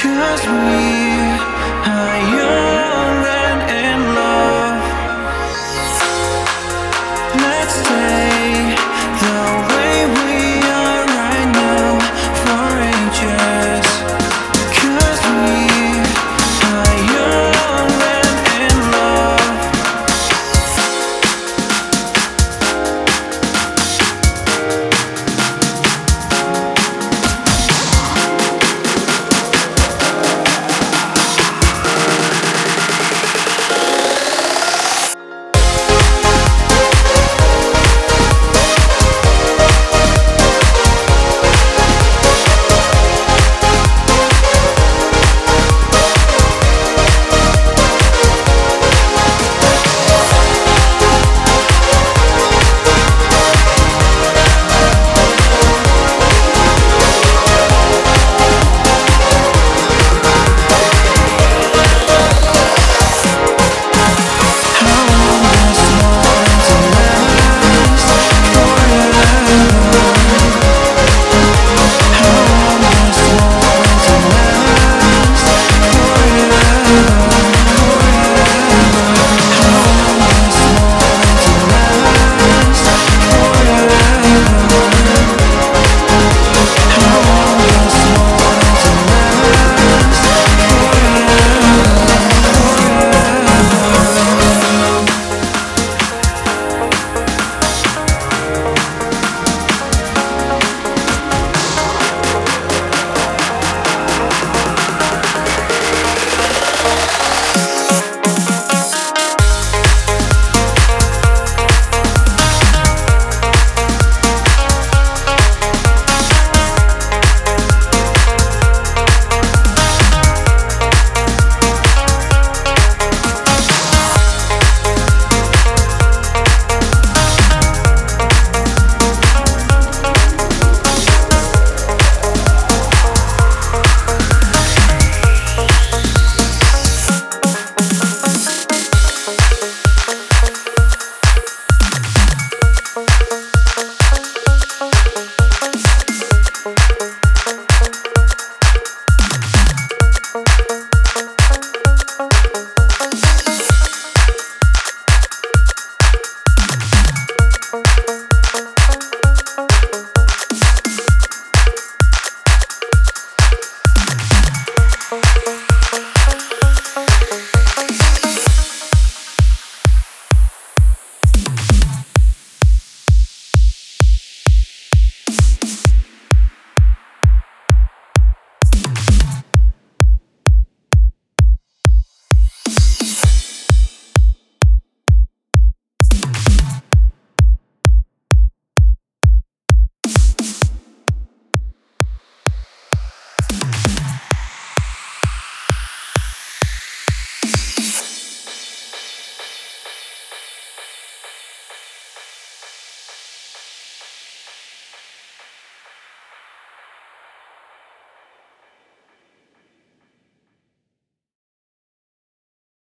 Cause we are